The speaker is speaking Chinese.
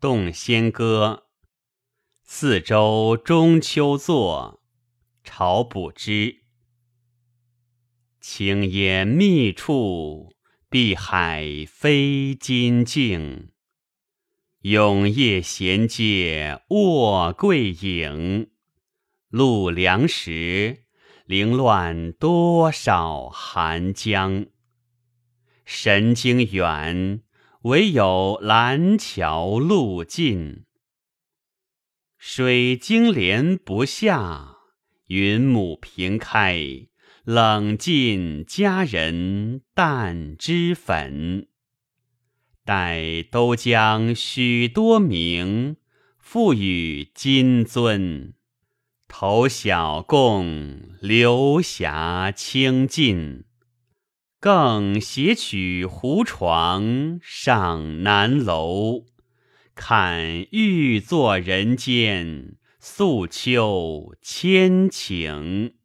洞仙歌，四周中秋作，朝补之。清烟密处，碧海飞金镜。永夜闲借卧桂影，露凉时，凌乱多少寒江。神经远，唯有蓝桥路近。水晶帘不下，云母屏开，冷尽佳人淡脂粉。待都将许多名，付与金樽。投小共流霞清尽，更携取胡床上南楼，看欲作人间，素秋千顷。